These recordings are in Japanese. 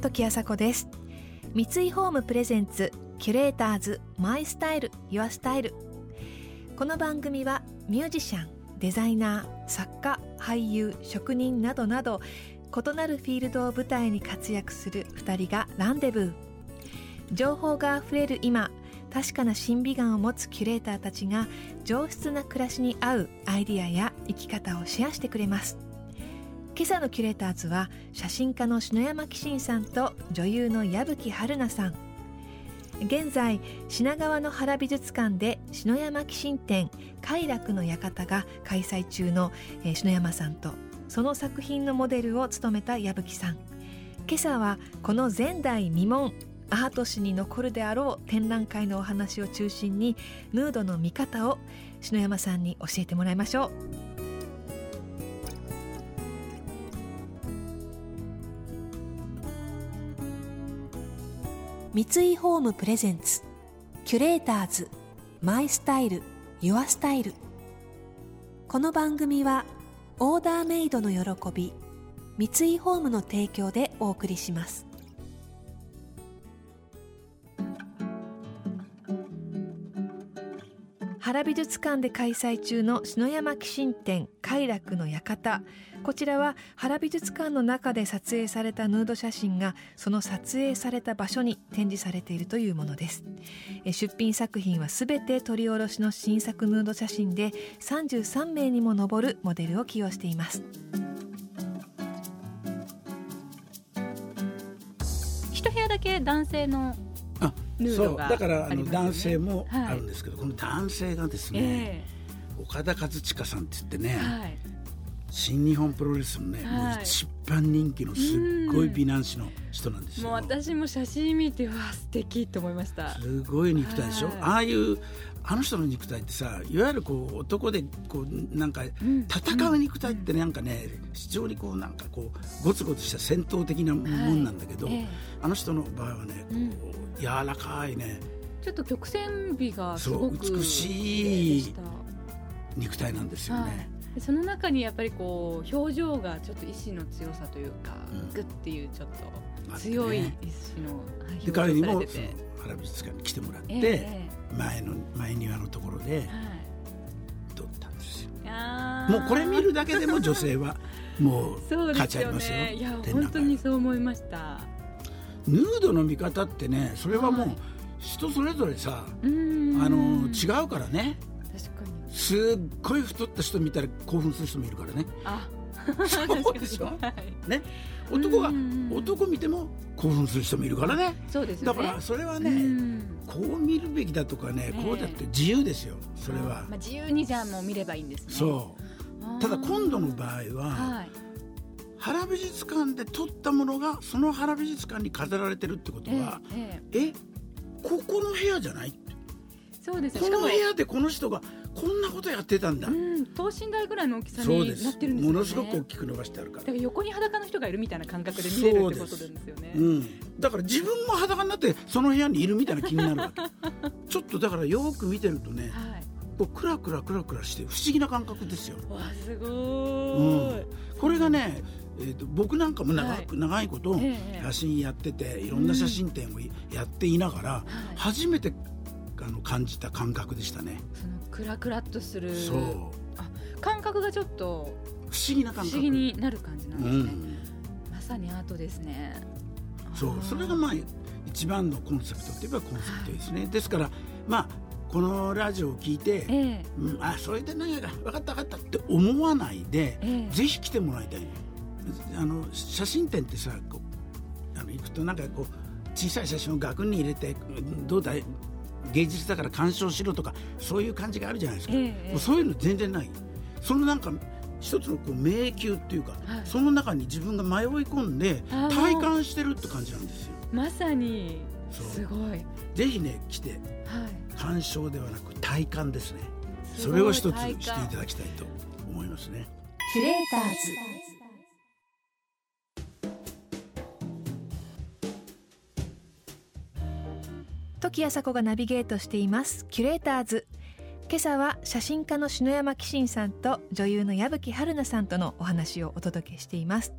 時あさこです。三井ホームプレゼンツキュレーターズマイスタイルユアスタイル。この番組はミュージシャンデザイナー作家俳優職人などなど異なるフィールドを舞台に活躍する2人がランデブー。情報があふれる今確かな審美眼を持つキュレーターたちが上質な暮らしに合うアイディアや生き方をシェアしてくれます。今朝のキュレーターズは写真家の篠山紀信さんと女優の矢吹春奈さん。現在品川の原美術館で篠山紀信展快楽の館が開催中の、えー、篠山さんとその作品のモデルを務めた矢吹さん。今朝はこの前代未聞アート史に残るであろう展覧会のお話を中心にヌードの見方を篠山さんに教えてもらいましょう。三井ホームプレゼンツキュレーターズマイスタイルユアスタイル。この番組はオーダーメイドの喜び三井ホームの提供でお送りします。原美術館で開催中の篠山紀信展快楽の館。こちらは原美術館の中で撮影されたヌード写真がその撮影された場所に展示されているというものです。出品作品はすべて撮り下ろしの新作ヌード写真で33名にも上るモデルを起用しています。一部屋だけ男性のそうだからあの男性もあるんですけど、はい、この男性がですね、えー、岡田和親さんって言ってね、はい、新日本プロレスのね、はい、もう一番人気のすっごい美男子の人なんですよ。もう私も写真見てわ素敵と思いました。すごい肉体でしょ？ああいうあの人の肉体ってさいわゆるこう男でこうなんか戦う肉体ってなんかね、非常にこうなんかこうゴツゴツした戦闘的なもんなんだけど、あの人の場合はねこう、柔らかいね。ちょっと曲線美がすごく美しい肉体なんですよね。はい。その中にやっぱりこう表情がちょっと意志の強さというか、うん、っていうちょっと強い意志の表情されてて、彼にも原美術館に来てもらって、えー、前の前庭のところで、はい、撮ったんですよ。もうこれ見るだけでも女性はもう 価値ありますよ。いや本当にそう思いました。ヌードの見方ってねそれはもう人それぞれさ、はい、あの違うからね。すっごい太った人見たら興奮する人もいるからね。あ。そうでしょ、はい、ね男が男見ても興奮する人もいるからね。そうです、ね、だからそれはねこう見るべきだとかね、こうだって自由ですよそれは、まあ、自由にじゃあもう見ればいいんですね。そう。ただ今度の場合は、はい、原美術館で撮ったものがその原美術館に飾られてるってことは、えええここの部屋じゃない？そうです。この部屋でこの人がこんなことやってたんだ、うん、等身大ぐらいの大きさになってるんですよ、ね、ものすごく大きく伸ばしてあるから。だから横に裸の人がいるみたいな感覚で見れるってことなんです。よね。う、うん、だから自分も裸になってその部屋にいるみたいな気になるわけ。ちょっとだからよく見てるとね、はい、こうクラクラクラクラして不思議な感覚ですよ。わすごい、うん、これがねえーと、僕なんかも長く、はい、長いこと写真やってて、いろんな写真展をやっていながら、初めてあの感じた感覚でしたね。そのクラクラっとする。そう。あ感覚がちょっと不思議な感覚。不思議になる感じなんですね、うん、まさにアートですね。そう。それがまあ一番のコンセプトといえばコンセプトですね、はい、ですからまあこのラジオを聞いて、えー、うん、あそれで何やか分かった分かったって思わないで、えー、ぜひ来てもらいたい。あの写真展ってさこうあの行くとなんかこう小さい写真を額に入れてどうだい芸術だから鑑賞しろとかそういう感じがあるじゃないですか、ええ、そういうの全然ない。そのなんか一つのこう迷宮っていうか、はい、その中に自分が迷い込んで体感してるって感じなんですよ。まさに。すごい。ぜひね来て、はい、鑑賞ではなく体感ですね。それを一つしていただきたいと思いますね。キュレーターズ。時あさこがナビゲートしています。キュレーターズ。今朝は写真家の篠山紀信さんと女優の矢吹春奈さんとのお話をお届けしています。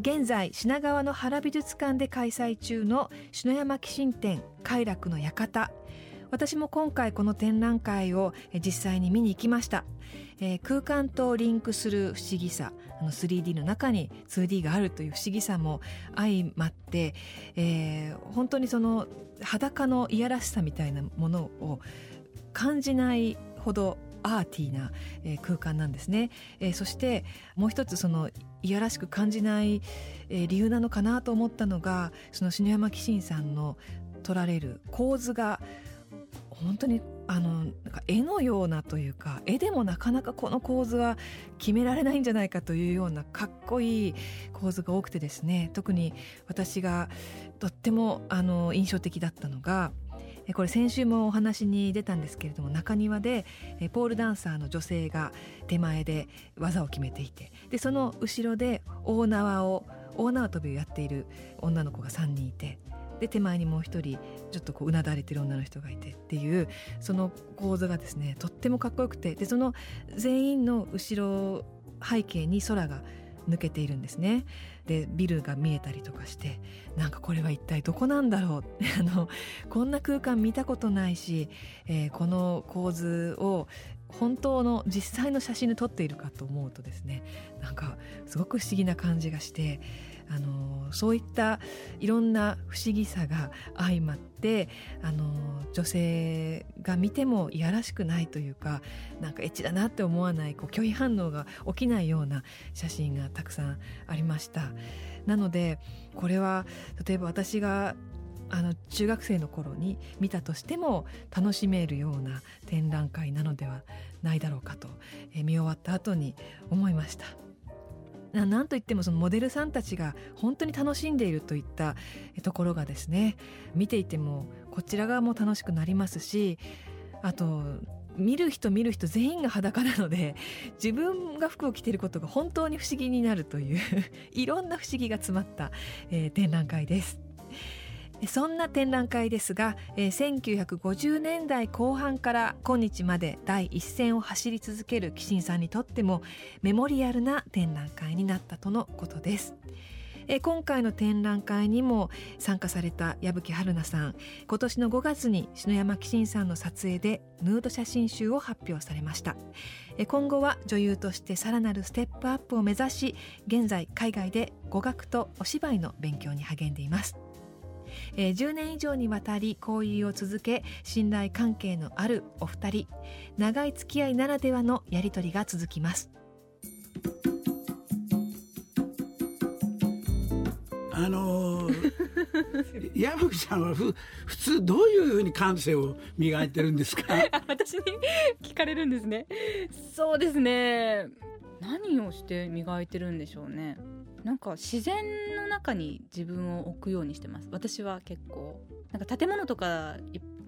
現在品川の原美術館で開催中の篠山紀信展快楽の館私も今回この展覧会を実際に見に行きました、えー、空間とリンクする不思議さあの 3D の中に 2D があるという不思議さも相まって、えー、本当にその裸のいやらしさみたいなものを感じないほどアーティーな、空間なんですね、えー、そしてもう一つそのいやらしく感じない、理由なのかなと思ったのがその篠山紀信さんの取られる構図が本当にあのなんか絵のようなというか絵でもなかなかこの構図は決められないんじゃないかというようなかっこいい構図が多くてですね特に私がとってもあの印象的だったのがこれ先週もお話に出たんですけれども中庭でポールダンサーの女性が手前で技を決めていてでその後ろで大縄を大縄跳びをやっている女の子が3人いてで手前にもう一人ちょっとこううなだれてる女の人がいてっていうその構図がですねとってもかっこよくてでその全員の後ろ背景に空が抜けているんですね。でビルが見えたりとかしてなんかこれは一体どこなんだろう？あのこんな空間見たことないし、えー、この構図を本当の実際の写真で撮っているかと思うとですねなんかすごく不思議な感じがしてあのそういったいろんな不思議さが相まってあの女性が見てもいやらしくないというかなんかエッチだなって思わないこう拒否反応が起きないような写真がたくさんありました。なのでこれは例えば私があの中学生の頃に見たとしても楽しめるような展覧会なのではないだろうかと、え見終わった後に思いました。なんといってもそのモデルさんたちが本当に楽しんでいるといったところがですね見ていてもこちら側も楽しくなりますしあと見る人見る人全員が裸なので自分が服を着ていることが本当に不思議になるという いろんな不思議が詰まった、えー、展覧会です。そんな展覧会ですが、えー、1950年代後半から今日まで第一線を走り続ける紀信さんにとってもメモリアルな展覧会になったとのことです。え、今回の展覧会にも参加された矢吹春奈さん。今年の5月に篠山紀信さんの撮影でヌード写真集を発表されました。え今後は女優としてさらなるステップアップを目指し現在海外で語学とお芝居の勉強に励んでいます。え、10年以上にわたり交友を続け信頼関係のあるお二人。長い付き合いならではのやり取りが続きます。あのー、矢吹さんはふ普通どういうふうに感性を磨いてるんですか？私に聞かれるんですね。そうですね。何をして磨いてるんでしょうね。なんか自然の中に自分を置くようにしてます。私は結構。なんか建物とか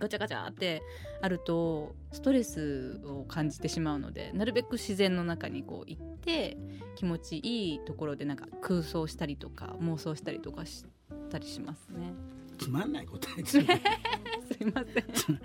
ガチャガチャってあるとストレスを感じてしまうのでなるべく自然の中にこう行って気持ちいいところでなんか空想したりとか妄想したりとかしたりしますね。つまんない答えですね。すいません。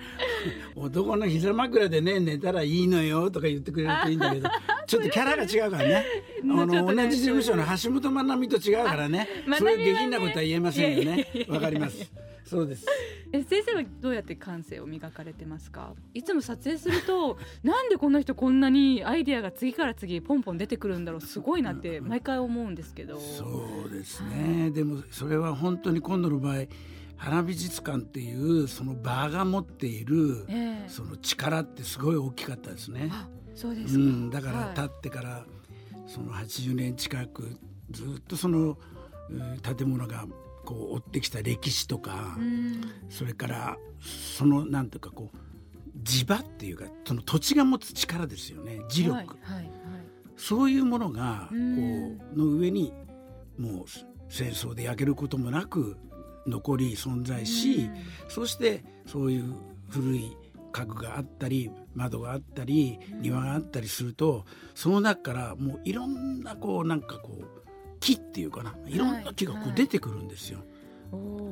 男の膝枕でね寝たらいいのよとか言ってくれるといいんだけど、ちょっとキャラが違うからね。あの、同じ事務所の橋本まなみと違うからね。そういう下品なことは言えませんよね。わかります。そうです。え先生はどうやって感性を磨かれてますか？いつも撮影すると なんでこの人こんなにアイデアが次から次ポンポン出てくるんだろう？すごいなって毎回思うんですけど、そうですね、でもそれは本当に今度の場合花美術館っていうその場が持っている、その力ってすごい大きかったですね。そうですか、うん、だから立ってからその80年近くずっとその建物がこう追ってきた歴史とか、それからそのなんとかこう地場っていうかその土地が持つ力ですよね磁力、はいはいはい、そういうものがこうの上にもう戦争で焼けることもなく残り存在し、そしてそういう古い家具があったり窓があったり庭があったりするとその中からもういろんなこうなんかこう木っていうかないろんな木がこう出てくるんですよ。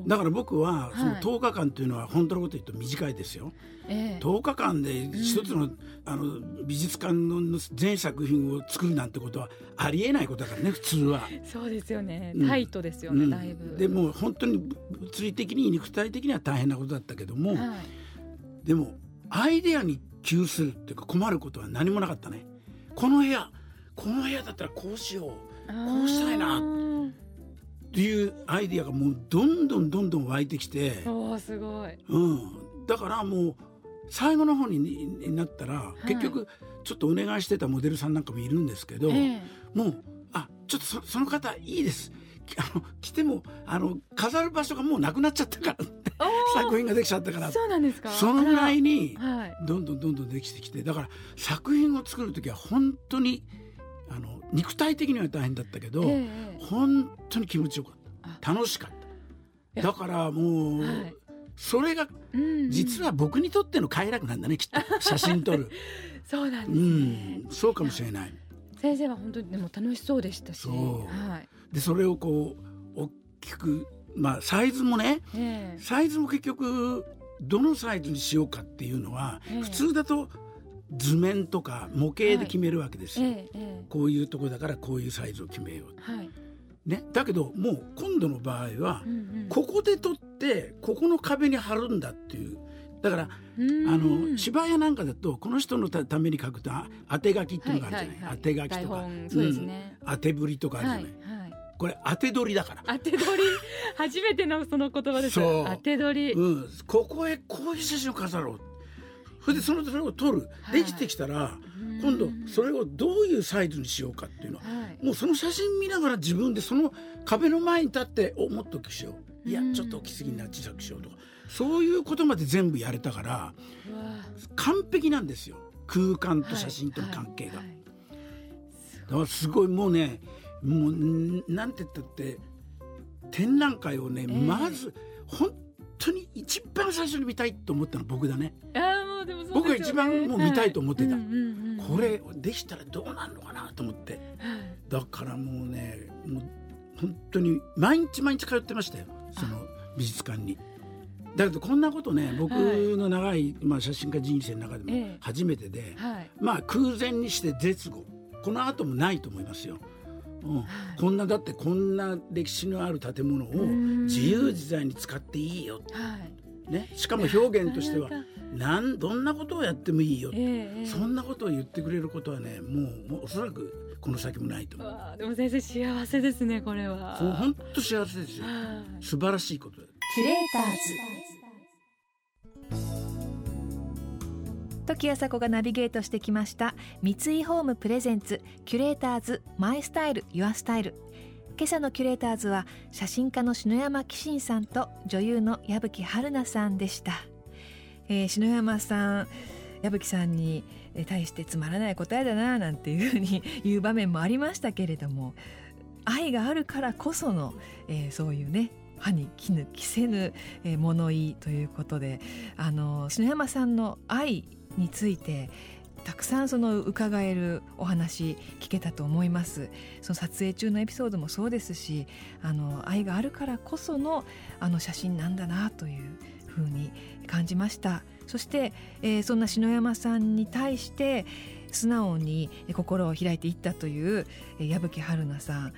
だから僕はその10日間というのは本当のこと言うと短いですよ。ええ、10日間で一つのうん、あの美術館の全作品を作るなんてことはありえないことだからね普通は。そうですよね、タイトですよね、うん、だいぶ。でも本当に物理的に肉体的には大変なことだったけども、はい、でもアイデアに窮するっていうか困ることは何もなかったね。この部屋この部屋だったらこうしようこうしたいな。っていうアイディアがもうどんどんどんどん湧いてきて。おすごい、うん、だからもう最後の方になったら、結局ちょっとお願いしてたモデルさんなんかもいるんですけど、もうあちょっとそその方いいです。あの来てもあの飾る場所がもうなくなっちゃったから作品ができちゃったから。そうなんですか？そのぐらいにどんどんどんどんできてきて。だから作品を作る時は本当にあの肉体的には大変だったけど、えー、本当に気持ちよかった。楽しかった。だからもう、はい、それが、実は僕にとっての快楽なんだねきっと。写真撮る。そうなんです、ね、うん、そうかもしれない。先生は本当にでも楽しそうでしたし。はい、でそれをこう大きくまあサイズもね、えー、サイズも結局どのサイズにしようかっていうのは、えー、普通だと図面とか模型で決めるわけですよ、はいこういうとこだからこういうサイズを決めよう、はい、ね、だけどもう今度の場合は、うんうん、ここで撮ってここの壁に貼るんだっていう。だからあの芝居なんかだとこの人のために書くと当て書きっていうのがあるじゃない、はいはい、当て書きとか、そうですね、当てぶりとかあるじゃない、はいはい、これ当て取りだから。当て取り。初めてのその言葉です。当て取り、うん、ここへこういう写真を飾ろうそれでそのそれを撮る、できてきたら今度それをどういうサイズにしようかっていうの。は、もうその写真見ながら自分でその壁の前に立っておもっと大きくしよう。いやちょっと大きすぎな小さくしようと。かそういうことまで全部やれたから完璧なんですよ。空間と写真との関係が。だからすごいもうねもうなんて言ったって展覧会をね、まず本当に一番最初に見たいと思ったの僕だね。僕が一番もう見たいと思ってた、これできたらどうなるのかなと思って、だからもうねもう本当に毎日毎日通ってましたよ。その美術館に。だけどこんなことね僕の長い、まあ、写真家人生の中でも初めてで、まあ空前にして絶後この後もないと思いますよ。うん、こんなだってこんな歴史のある建物を自由自在に使っていいよ、ね、しかも表現としてはなんどんなことをやってもいいよ、えー、そんなことを言ってくれることはねもうもうおそらくこの先もないと思う。でも先生幸せですねこれは。そう本当幸せですよ。素晴らしいことキュレーターズ。時あさこがナビゲートしてきました三井ホームプレゼンツキュレーターズマイスタイルユアスタイル今朝のキュレーターズは写真家の篠山紀信さんと女優の矢吹春奈さんでした。えー、篠山さん矢吹さんに対してつまらない答えだななんていうふうに言う場面もありましたけれども愛があるからこその、えー、そういうね歯に衣着せぬ物言いということであの篠山さんの愛についてたくさんその伺えるお話聞けたと思います。その撮影中のエピソードもそうですしあの愛があるからこそのあの写真なんだなというふうに感じました。そして、えー、そんな篠山さんに対して素直に心を開いていったという矢吹春奈さん。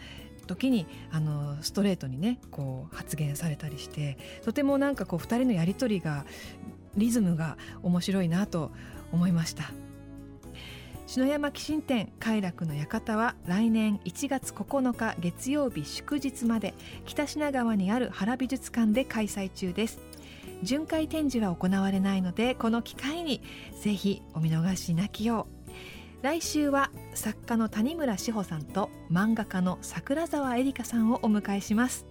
時にあのストレートにねこう発言されたりしてとてもなんかこう2人のやり取りがリズムが面白いなと思いました。篠山紀信店快楽の館は来年1月9日月曜日祝日まで北品川にある原美術館で開催中です。巡回展示は行われないのでこの機会にぜひお見逃しなきよう。来週は作家の谷村志保さんと漫画家の桜沢絵里香さんをお迎えします。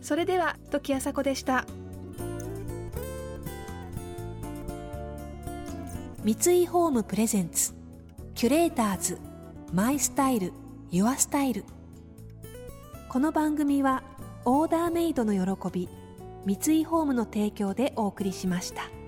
それでは時あさこでした。三井ホームプレゼンツ。キュレーターズマイスタイルユアスタイルこの番組はオーダーメイドの喜び三井ホームの提供でお送りしました。